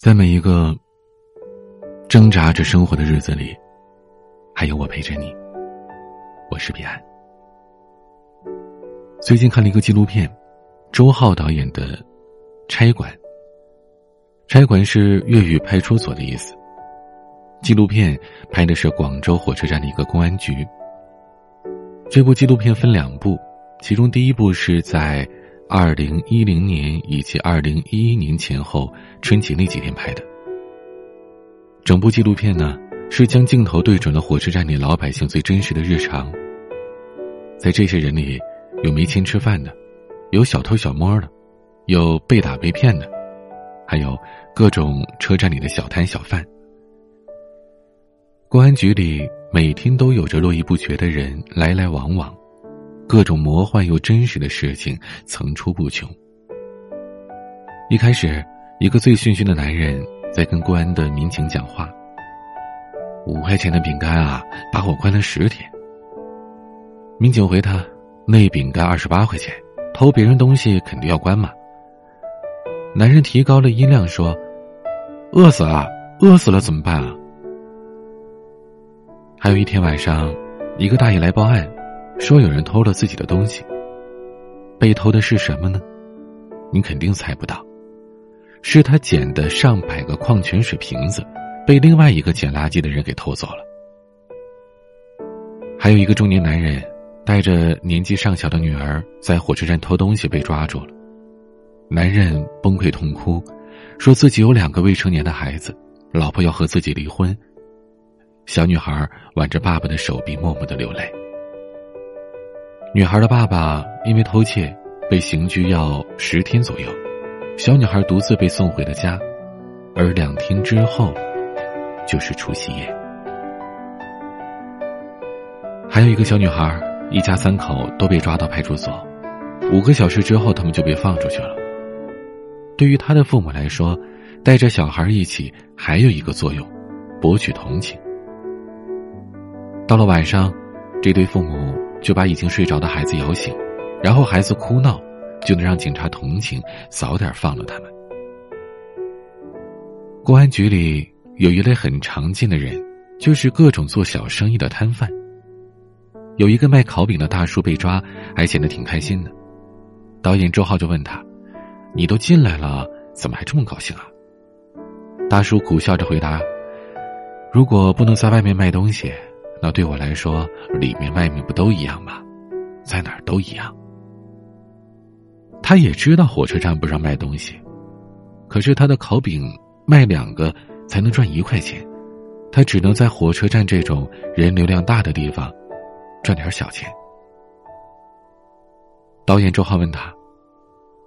在每一个挣扎着生活的日子里，还有我陪着你。我是彼岸。最近看了一个纪录片，周浩导演的《差馆》。差馆是粤语派出所的意思。纪录片拍的是广州火车站的一个公安局。这部纪录片分两部，其中第一部是在。二零一零年以及二零一一年前后春节那几天拍的。整部纪录片呢，是将镜头对准了火车站里老百姓最真实的日常。在这些人里，有没钱吃饭的，有小偷小摸的，有被打被骗的，还有各种车站里的小摊小贩。公安局里每天都有着络绎不绝的人来来往往。各种魔幻又真实的事情层出不穷。一开始，一个醉醺醺的男人在跟公安的民警讲话：“五块钱的饼干啊，把我关了十天。”民警回他：“那饼干二十八块钱，偷别人东西肯定要关嘛。”男人提高了音量说：“饿死了，饿死了怎么办啊？”还有一天晚上，一个大爷来报案。说有人偷了自己的东西。被偷的是什么呢？你肯定猜不到，是他捡的上百个矿泉水瓶子，被另外一个捡垃圾的人给偷走了。还有一个中年男人，带着年纪尚小的女儿在火车站偷东西被抓住了。男人崩溃痛哭，说自己有两个未成年的孩子，老婆要和自己离婚。小女孩挽着爸爸的手臂，默默的流泪。女孩的爸爸因为偷窃被刑拘要十天左右，小女孩独自被送回了家，而两天之后就是除夕夜。还有一个小女孩，一家三口都被抓到派出所，五个小时之后他们就被放出去了。对于他的父母来说，带着小孩一起还有一个作用，博取同情。到了晚上，这对父母。就把已经睡着的孩子摇醒，然后孩子哭闹，就能让警察同情，早点放了他们。公安局里有一类很常见的人，就是各种做小生意的摊贩。有一个卖烤饼的大叔被抓，还显得挺开心的。导演周浩就问他：“你都进来了，怎么还这么高兴啊？”大叔苦笑着回答：“如果不能在外面卖东西。”那对我来说，里面外面不都一样吗？在哪儿都一样。他也知道火车站不让卖东西，可是他的烤饼卖两个才能赚一块钱，他只能在火车站这种人流量大的地方赚点小钱。导演周浩问他：“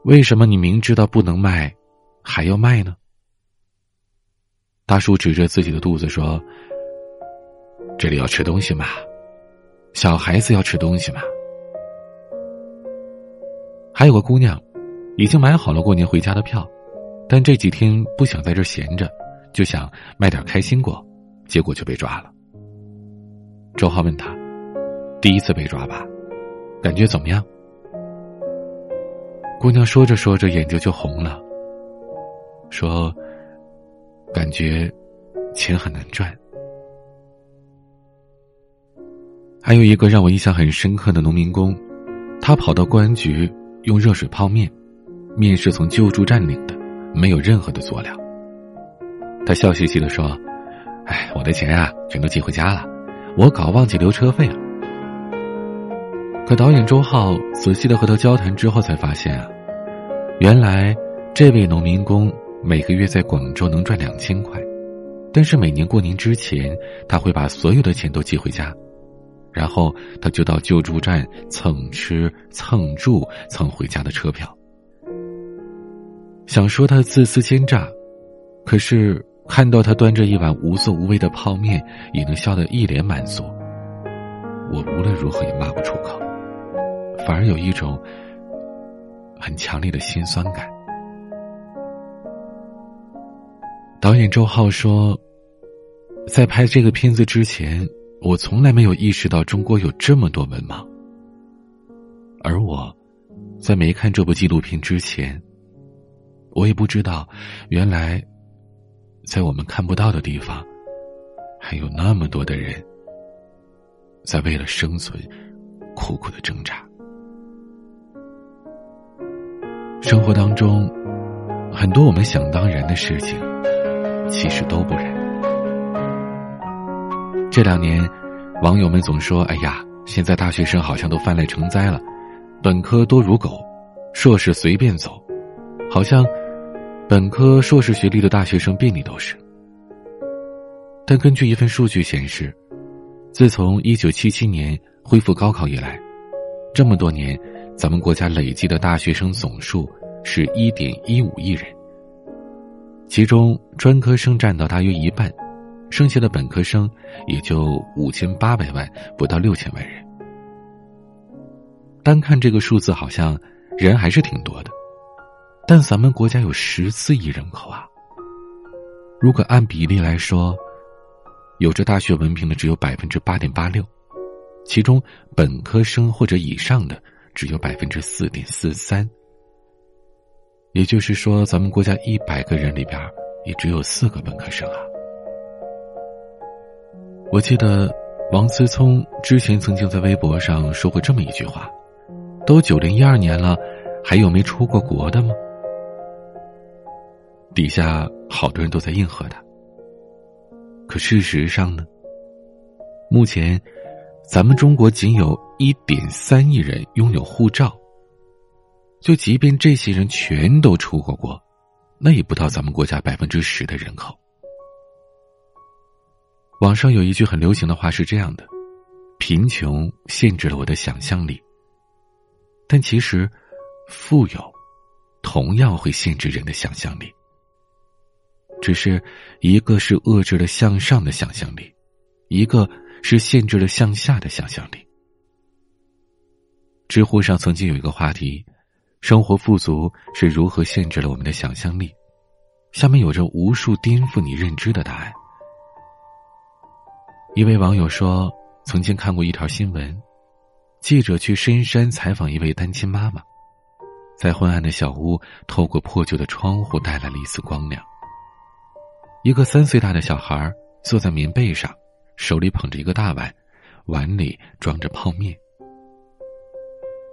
为什么你明知道不能卖，还要卖呢？”大叔指着自己的肚子说。这里要吃东西嘛，小孩子要吃东西嘛。还有个姑娘，已经买好了过年回家的票，但这几天不想在这闲着，就想卖点开心果，结果就被抓了。周浩问他：“第一次被抓吧，感觉怎么样？”姑娘说着说着眼睛就红了，说：“感觉钱很难赚。”还有一个让我印象很深刻的农民工，他跑到公安局用热水泡面，面是从救助站领的，没有任何的佐料。他笑嘻嘻的说：“哎，我的钱啊，全都寄回家了，我搞忘记留车费了。”可导演周浩仔细的和他交谈之后，才发现啊，原来这位农民工每个月在广州能赚两千块，但是每年过年之前，他会把所有的钱都寄回家。然后他就到救助站蹭吃蹭住蹭回家的车票。想说他自私奸诈，可是看到他端着一碗无色无味的泡面，也能笑得一脸满足。我无论如何也骂不出口，反而有一种很强烈的心酸感。导演周浩说，在拍这个片子之前。我从来没有意识到中国有这么多文盲，而我，在没看这部纪录片之前，我也不知道，原来在我们看不到的地方，还有那么多的人，在为了生存苦苦的挣扎。生活当中，很多我们想当然的事情，其实都不然。这两年，网友们总说：“哎呀，现在大学生好像都泛滥成灾了，本科多如狗，硕士随便走，好像本科、硕士学历的大学生遍地都是。”但根据一份数据显示，自从一九七七年恢复高考以来，这么多年。咱们国家累计的大学生总数是一点一五亿人，其中专科生占到大约一半，剩下的本科生也就五千八百万，不到六千万人。单看这个数字，好像人还是挺多的，但咱们国家有十四亿人口啊。如果按比例来说，有着大学文凭的只有百分之八点八六，其中本科生或者以上的。只有百分之四点四三，也就是说，咱们国家一百个人里边，也只有四个本科生啊。我记得王思聪之前曾经在微博上说过这么一句话：“都九零一二年了，还有没出过国的吗？”底下好多人都在应和他。可事实上呢，目前。咱们中国仅有一点三亿人拥有护照，就即便这些人全都出过国，那也不到咱们国家百分之十的人口。网上有一句很流行的话是这样的：“贫穷限制了我的想象力。”但其实，富有同样会限制人的想象力，只是一个是遏制了向上的想象力，一个。是限制了向下的想象力。知乎上曾经有一个话题：“生活富足是如何限制了我们的想象力？”下面有着无数颠覆你认知的答案。一位网友说：“曾经看过一条新闻，记者去深山采访一位单亲妈妈，在昏暗的小屋，透过破旧的窗户带来了一丝光亮。一个三岁大的小孩坐在棉被上。”手里捧着一个大碗，碗里装着泡面。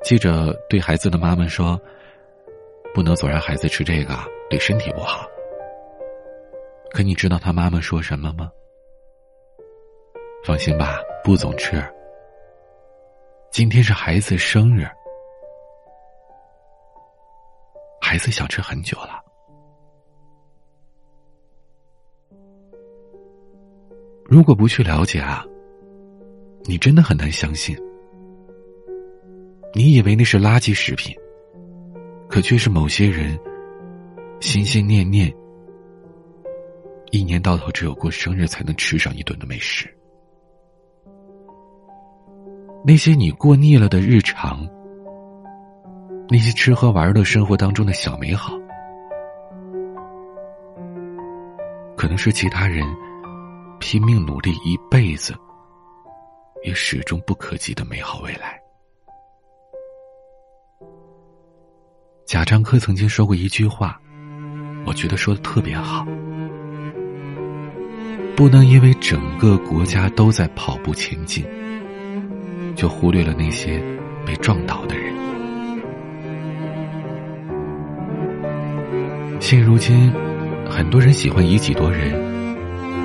记者对孩子的妈妈说：“不能总让孩子吃这个，对身体不好。”可你知道他妈妈说什么吗？放心吧，不总吃。今天是孩子生日，孩子想吃很久了。如果不去了解啊，你真的很难相信。你以为那是垃圾食品，可却是某些人心心念念、一年到头只有过生日才能吃上一顿的美食。那些你过腻了的日常，那些吃喝玩乐生活当中的小美好，可能是其他人。拼命努力一辈子，也始终不可及的美好未来。贾樟柯曾经说过一句话，我觉得说的特别好：不能因为整个国家都在跑步前进，就忽略了那些被撞倒的人。现如今，很多人喜欢以己度人。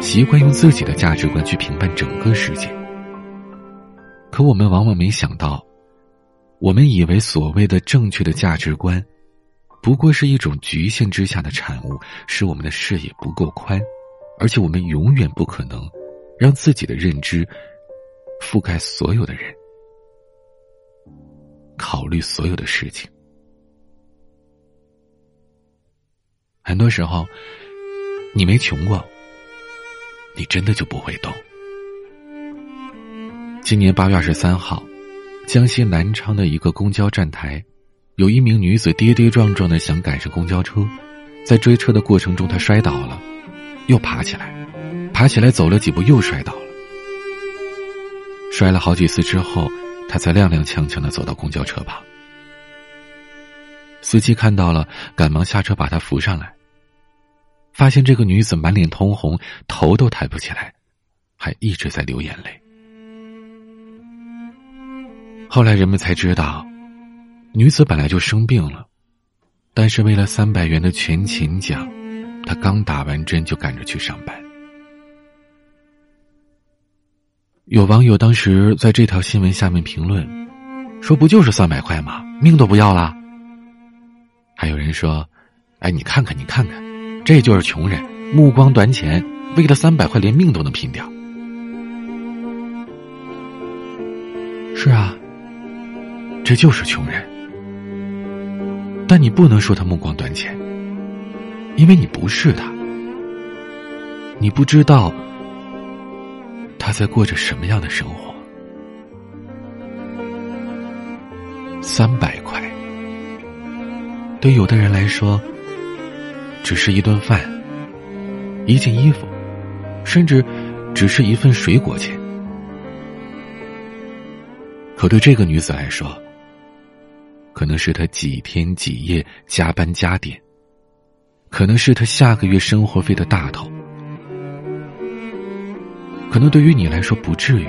习惯用自己的价值观去评判整个世界，可我们往往没想到，我们以为所谓的正确的价值观，不过是一种局限之下的产物，使我们的视野不够宽，而且我们永远不可能让自己的认知覆盖所有的人，考虑所有的事情。很多时候，你没穷过。你真的就不会懂。今年八月二十三号，江西南昌的一个公交站台，有一名女子跌跌撞撞的想赶上公交车，在追车的过程中，她摔倒了，又爬起来，爬起来走了几步又摔倒了，摔了好几次之后，他才踉踉跄跄的走到公交车旁。司机看到了，赶忙下车把她扶上来。发现这个女子满脸通红，头都抬不起来，还一直在流眼泪。后来人们才知道，女子本来就生病了，但是为了三百元的全勤奖，她刚打完针就赶着去上班。有网友当时在这条新闻下面评论，说：“不就是三百块吗？命都不要了。”还有人说：“哎，你看看，你看看，这就是穷人，目光短浅，为了三百块连命都能拼掉。”是啊，这就是穷人。但你不能说他目光短浅，因为你不是他，你不知道。他在过着什么样的生活？三百块，对有的人来说，只是一顿饭、一件衣服，甚至只是一份水果钱。可对这个女子来说，可能是她几天几夜加班加点，可能是她下个月生活费的大头。可能对于你来说不至于，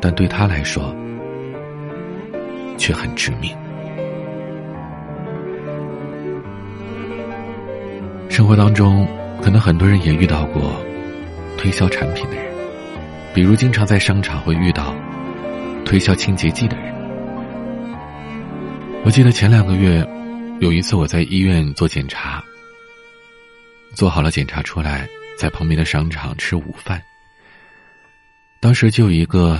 但对他来说却很致命。生活当中，可能很多人也遇到过推销产品的人，比如经常在商场会遇到推销清洁剂的人。我记得前两个月有一次我在医院做检查，做好了检查出来，在旁边的商场吃午饭。当时就有一个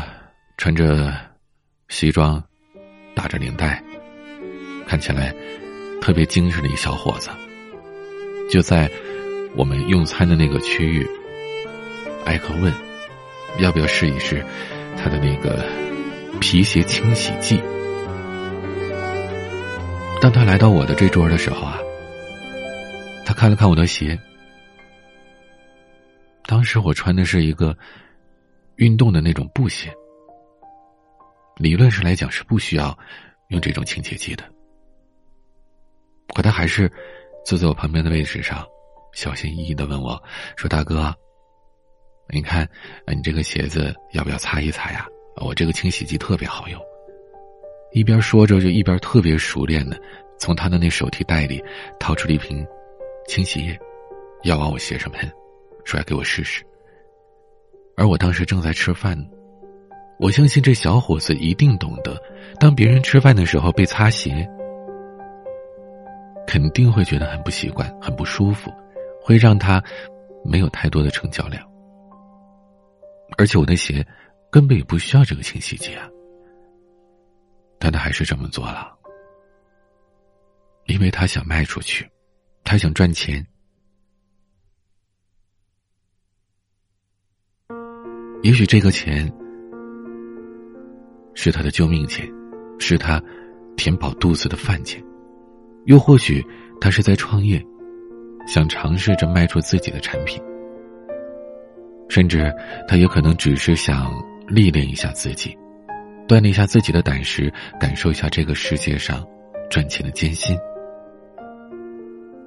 穿着西装、打着领带、看起来特别精神的一小伙子，就在我们用餐的那个区域，挨个问要不要试一试他的那个皮鞋清洗剂。当他来到我的这桌的时候啊，他看了看我的鞋，当时我穿的是一个。运动的那种布鞋，理论上来讲是不需要用这种清洁剂的。可他还是坐在我旁边的位置上，小心翼翼的问我说：“大哥，你看，你这个鞋子要不要擦一擦呀？我这个清洗剂特别好用。”一边说着，就一边特别熟练的从他的那手提袋里掏出了一瓶清洗液，要往我鞋上喷，说要给我试试。而我当时正在吃饭，我相信这小伙子一定懂得，当别人吃饭的时候被擦鞋，肯定会觉得很不习惯、很不舒服，会让他没有太多的成交量。而且我的鞋根本也不需要这个清洗剂啊，但他还是这么做了，因为他想卖出去，他想赚钱。也许这个钱是他的救命钱，是他填饱肚子的饭钱，又或许他是在创业，想尝试着卖出自己的产品，甚至他也可能只是想历练一下自己，锻炼一下自己的胆识，感受一下这个世界上赚钱的艰辛。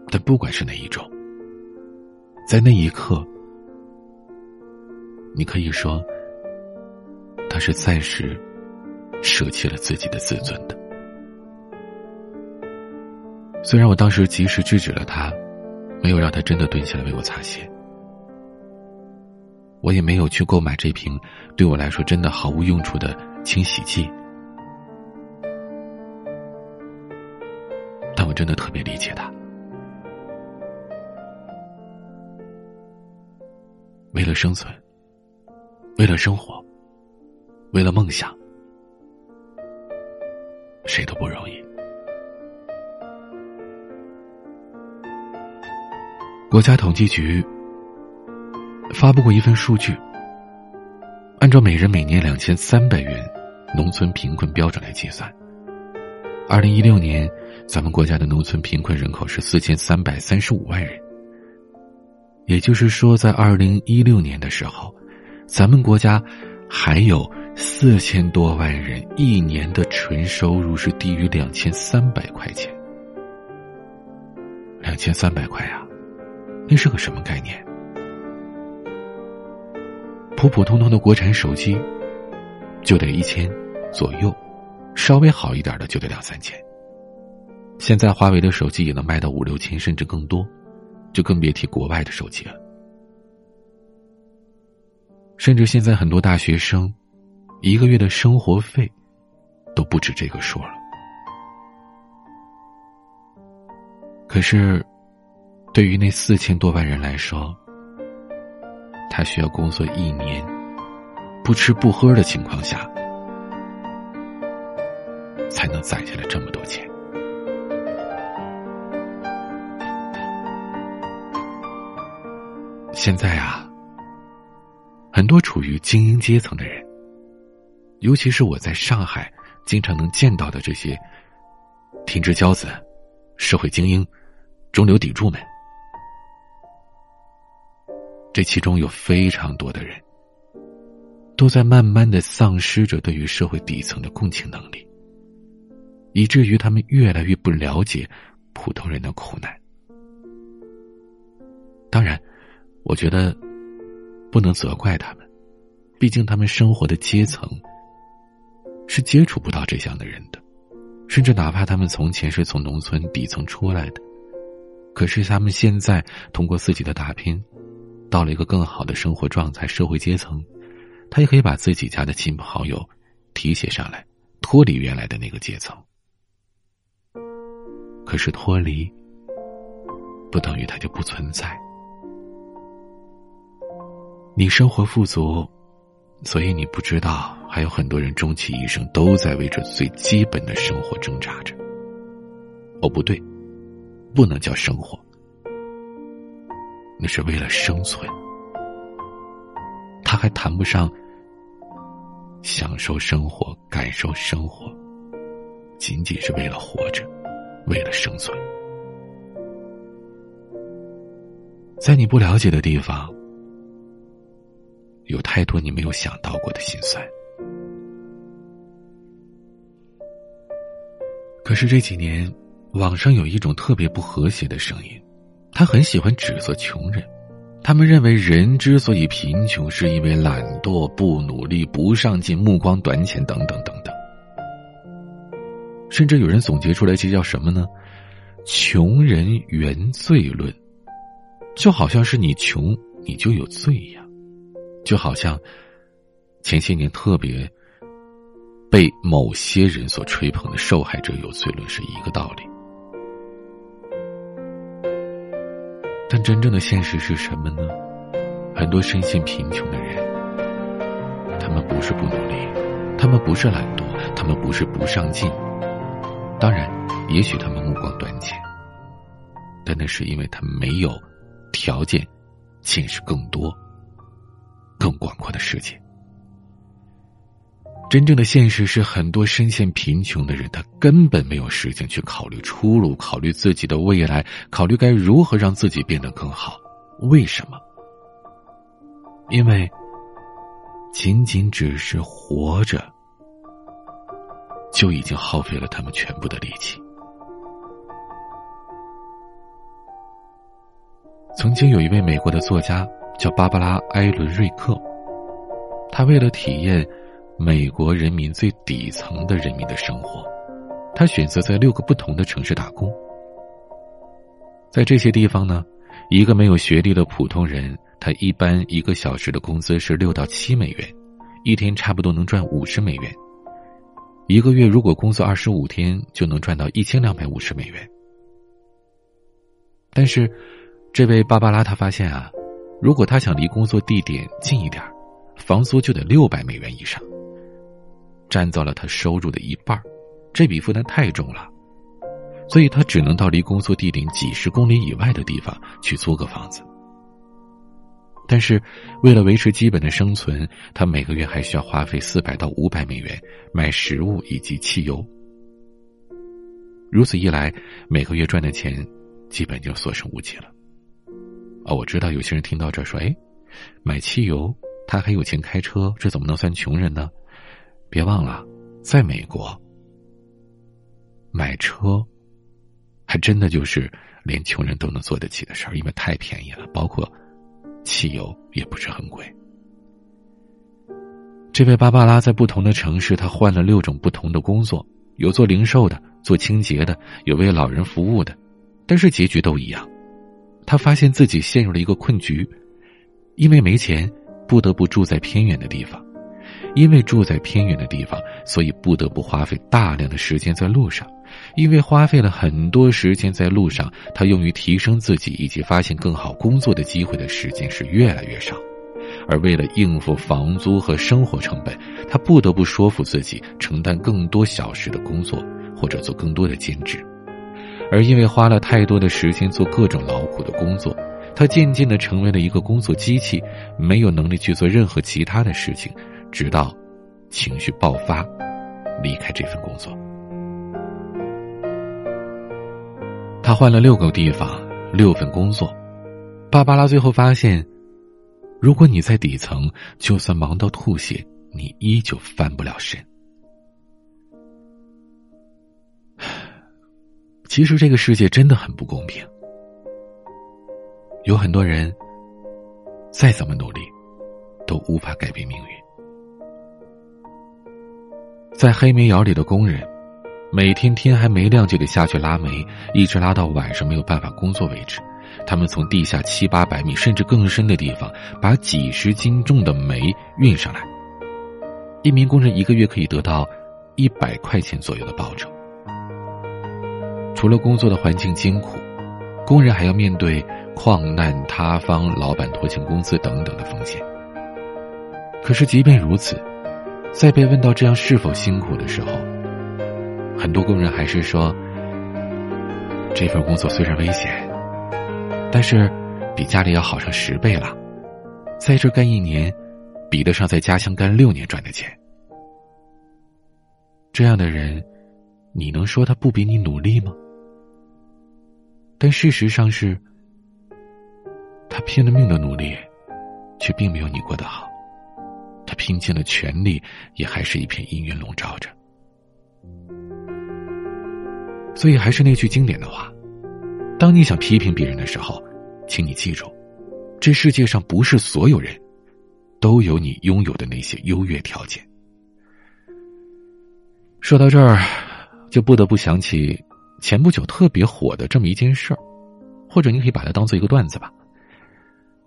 但不管是哪一种，在那一刻。你可以说，他是暂时舍弃了自己的自尊的。虽然我当时及时制止了他，没有让他真的蹲下来为我擦鞋，我也没有去购买这瓶对我来说真的毫无用处的清洗剂，但我真的特别理解他，为了生存。为了生活，为了梦想，谁都不容易。国家统计局发布过一份数据，按照每人每年两千三百元农村贫困标准来计算，二零一六年咱们国家的农村贫困人口是四千三百三十五万人，也就是说，在二零一六年的时候。咱们国家还有四千多万人一年的纯收入是低于两千三百块钱，两千三百块呀，那是个什么概念？普普通通的国产手机就得一千左右，稍微好一点的就得两三千。现在华为的手机也能卖到五六千甚至更多，就更别提国外的手机了。甚至现在很多大学生一个月的生活费都不止这个数了。可是，对于那四千多万人来说，他需要工作一年，不吃不喝的情况下，才能攒下来这么多钱。现在啊，很多处于精英阶层的人，尤其是我在上海经常能见到的这些天之骄子、社会精英、中流砥柱们，这其中有非常多的人，都在慢慢的丧失着对于社会底层的共情能力，以至于他们越来越不了解普通人的苦难。当然。我觉得不能责怪他们，毕竟他们生活的阶层是接触不到这样的人的，甚至哪怕他们从前是从农村底层出来的，可是他们现在通过自己的打拼，到了一个更好的生活状态、社会阶层，他也可以把自己家的亲朋好友提携上来，脱离原来的那个阶层。可是脱离不等于他就不存在。你生活富足，所以你不知道，还有很多人终其一生都在为着最基本的生活挣扎着。哦，不对，不能叫生活，那是为了生存。他还谈不上享受生活、感受生活，仅仅是为了活着，为了生存。在你不了解的地方。有太多你没有想到过的心酸。可是这几年，网上有一种特别不和谐的声音，他很喜欢指责穷人。他们认为，人之所以贫穷，是因为懒惰、不努力、不上进、目光短浅等等等等。甚至有人总结出来，这叫什么呢？“穷人原罪论”，就好像是你穷，你就有罪一样。就好像前些年特别被某些人所吹捧的受害者有罪论是一个道理，但真正的现实是什么呢？很多深陷贫穷的人，他们不是不努力，他们不是懒惰，他们不是不上进，当然，也许他们目光短浅，但那是因为他们没有条件见识更多。更广阔的世界。真正的现实是，很多深陷贫穷的人，他根本没有时间去考虑出路，考虑自己的未来，考虑该如何让自己变得更好。为什么？因为仅仅只是活着，就已经耗费了他们全部的力气。曾经有一位美国的作家。叫芭芭拉·埃伦瑞克，他为了体验美国人民最底层的人民的生活，他选择在六个不同的城市打工。在这些地方呢，一个没有学历的普通人，他一般一个小时的工资是六到七美元，一天差不多能赚五十美元。一个月如果工作二十五天，就能赚到一千两百五十美元。但是，这位芭芭拉他发现啊。如果他想离工作地点近一点房租就得六百美元以上，占到了他收入的一半这笔负担太重了，所以他只能到离工作地点几十公里以外的地方去租个房子。但是，为了维持基本的生存，他每个月还需要花费四百到五百美元买食物以及汽油。如此一来，每个月赚的钱基本就所剩无几了。哦，我知道有些人听到这说：“哎，买汽油，他还有钱开车，这怎么能算穷人呢？”别忘了，在美国，买车还真的就是连穷人都能做得起的事儿，因为太便宜了，包括汽油也不是很贵。这位芭芭拉在不同的城市，她换了六种不同的工作，有做零售的，做清洁的，有为老人服务的，但是结局都一样。他发现自己陷入了一个困局，因为没钱，不得不住在偏远的地方。因为住在偏远的地方，所以不得不花费大量的时间在路上。因为花费了很多时间在路上，他用于提升自己以及发现更好工作的机会的时间是越来越少。而为了应付房租和生活成本，他不得不说服自己承担更多小时的工作，或者做更多的兼职。而因为花了太多的时间做各种劳苦的工作，他渐渐的成为了一个工作机器，没有能力去做任何其他的事情。直到情绪爆发，离开这份工作。他换了六个地方，六份工作。芭芭拉最后发现，如果你在底层，就算忙到吐血，你依旧翻不了身。其实这个世界真的很不公平，有很多人再怎么努力，都无法改变命运。在黑煤窑里的工人，每天天还没亮就得下去拉煤，一直拉到晚上没有办法工作为止。他们从地下七八百米甚至更深的地方，把几十斤重的煤运上来。一名工人一个月可以得到一百块钱左右的报酬。除了工作的环境艰苦，工人还要面对矿难塌方、老板拖欠工资等等的风险。可是，即便如此。在被问到这样是否辛苦的时候，很多工人还是说：“这份工作虽然危险，但是比家里要好上十倍了。在这干一年，比得上在家乡干六年赚的钱。”这样的人，你能说他不比你努力吗？但事实上是，他拼了命的努力，却并没有你过得好。他拼尽了全力，也还是一片阴云笼罩着。所以，还是那句经典的话：，当你想批评别人的时候，请你记住，这世界上不是所有人都有你拥有的那些优越条件。说到这儿，就不得不想起前不久特别火的这么一件事儿，或者你可以把它当做一个段子吧。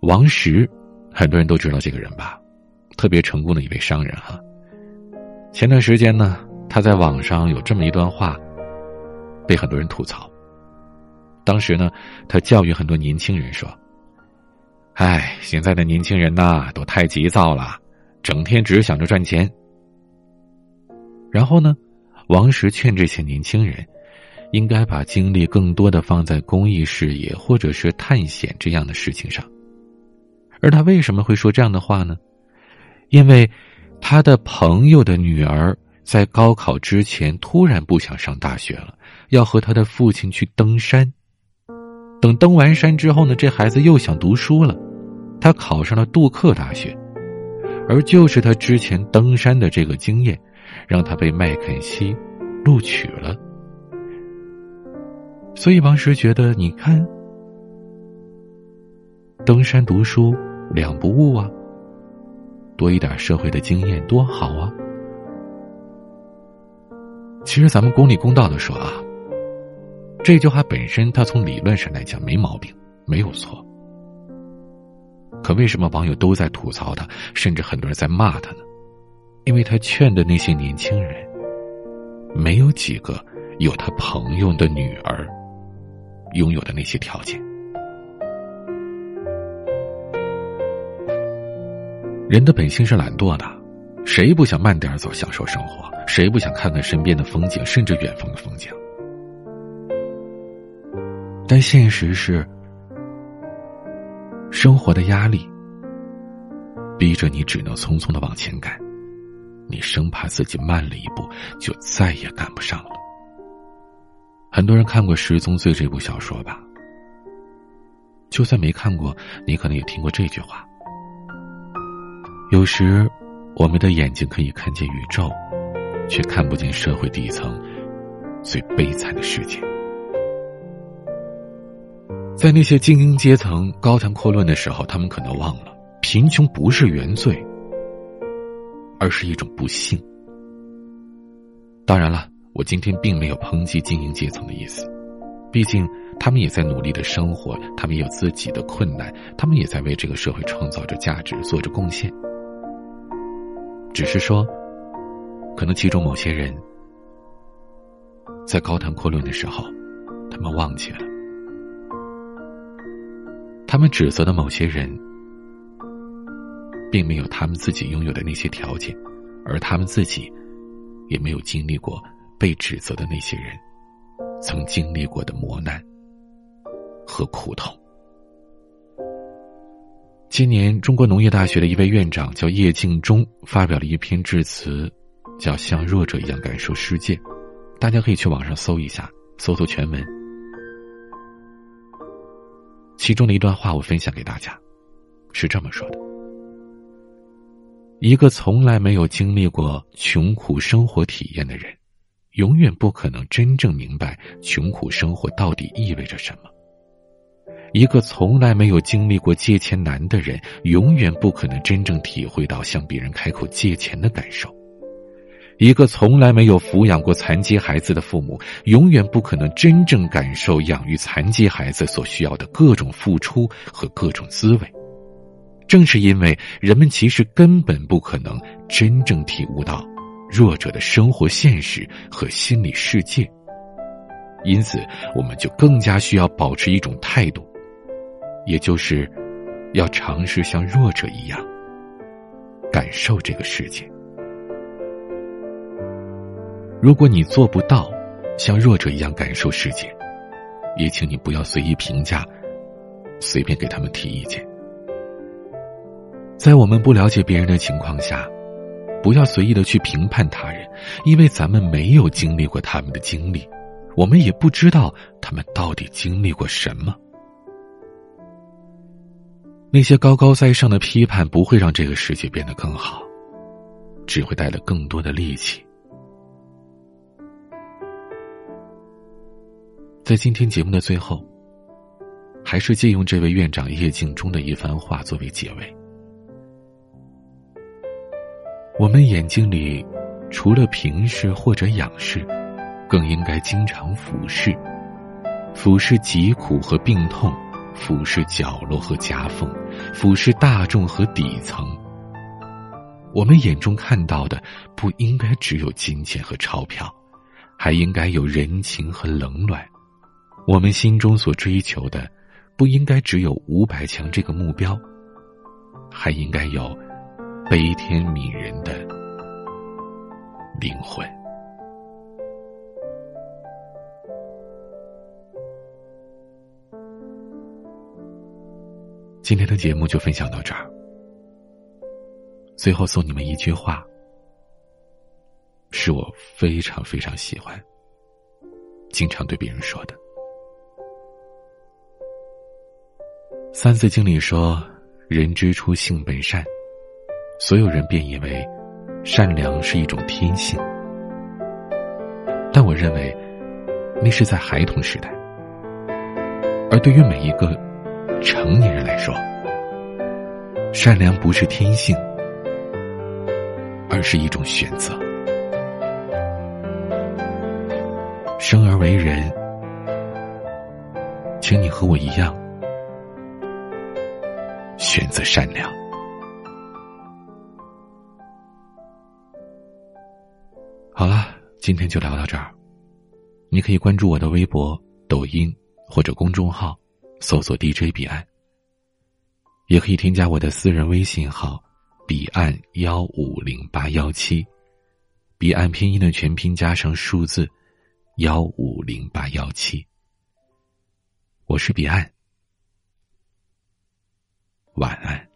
王石，很多人都知道这个人吧？特别成功的一位商人哈。前段时间呢，他在网上有这么一段话，被很多人吐槽。当时呢，他教育很多年轻人说：“哎，现在的年轻人呐，都太急躁了，整天只想着赚钱。”然后呢，王石劝这些年轻人，应该把精力更多的放在公益事业或者是探险这样的事情上。而他为什么会说这样的话呢？因为他的朋友的女儿在高考之前突然不想上大学了，要和他的父亲去登山。等登完山之后呢，这孩子又想读书了，他考上了杜克大学，而就是他之前登山的这个经验，让他被麦肯锡录取了。所以王石觉得，你看，登山读书两不误啊。多一点社会的经验多好啊！其实咱们公理公道的说啊，这句话本身，它从理论上来讲没毛病，没有错。可为什么网友都在吐槽他，甚至很多人在骂他呢？因为他劝的那些年轻人，没有几个有他朋友的女儿拥有的那些条件。人的本性是懒惰的，谁不想慢点走，享受生活？谁不想看看身边的风景，甚至远方的风景？但现实是，生活的压力逼着你只能匆匆的往前赶，你生怕自己慢了一步，就再也赶不上了。很多人看过《十宗罪》这部小说吧？就算没看过，你可能也听过这句话。有时，我们的眼睛可以看见宇宙，却看不见社会底层最悲惨的世界。在那些精英阶层高谈阔论的时候，他们可能忘了，贫穷不是原罪，而是一种不幸。当然了，我今天并没有抨击精英阶层的意思，毕竟他们也在努力的生活，他们有自己的困难，他们也在为这个社会创造着价值，做着贡献。只是说，可能其中某些人，在高谈阔论的时候，他们忘记了。他们指责的某些人，并没有他们自己拥有的那些条件，而他们自己，也没有经历过被指责的那些人曾经历过的磨难和苦痛。今年，中国农业大学的一位院长叫叶敬忠，发表了一篇致辞，叫《像弱者一样感受世界》，大家可以去网上搜一下，搜搜全文。其中的一段话，我分享给大家，是这么说的：一个从来没有经历过穷苦生活体验的人，永远不可能真正明白穷苦生活到底意味着什么；一个从来没有经历过借钱难的人，永远不可能真正体会到向别人开口借钱的感受。一个从来没有抚养过残疾孩子的父母，永远不可能真正感受养育残疾孩子所需要的各种付出和各种滋味。正是因为人们其实根本不可能真正体悟到弱者的生活现实和心理世界，因此我们就更加需要保持一种态度，也就是要尝试像弱者一样感受这个世界。如果你做不到像弱者一样感受世界，也请你不要随意评价，随便给他们提意见。在我们不了解别人的情况下，不要随意的去评判他人，因为咱们没有经历过他们的经历，我们也不知道他们到底经历过什么。那些高高在上的批判不会让这个世界变得更好，只会带来更多的戾气。在今天节目的最后，还是借用这位院长叶敬忠的一番话作为结尾。我们眼睛里，除了平视或者仰视，更应该经常俯视，俯视疾苦和病痛，俯视角落和夹缝，俯视大众和底层。我们眼中看到的，不应该只有金钱和钞票，还应该有人情和冷暖。我们心中所追求的，不应该只有五百强这个目标，还应该有悲天悯人的灵魂。今天的节目就分享到这儿。最后送你们一句话，是我非常非常喜欢，经常对别人说的。三字经里说：“人之初，性本善。”所有人便以为，善良是一种天性。但我认为，那是在孩童时代。而对于每一个成年人来说，善良不是天性，而是一种选择。生而为人，请你和我一样。选择善良。好了，今天就聊到这儿。你可以关注我的微博、抖音或者公众号，搜索 DJ 彼岸。也可以添加我的私人微信号“彼岸幺五零八幺七”，彼岸拼音的全拼加上数字幺五零八幺七。我是彼岸。晚安。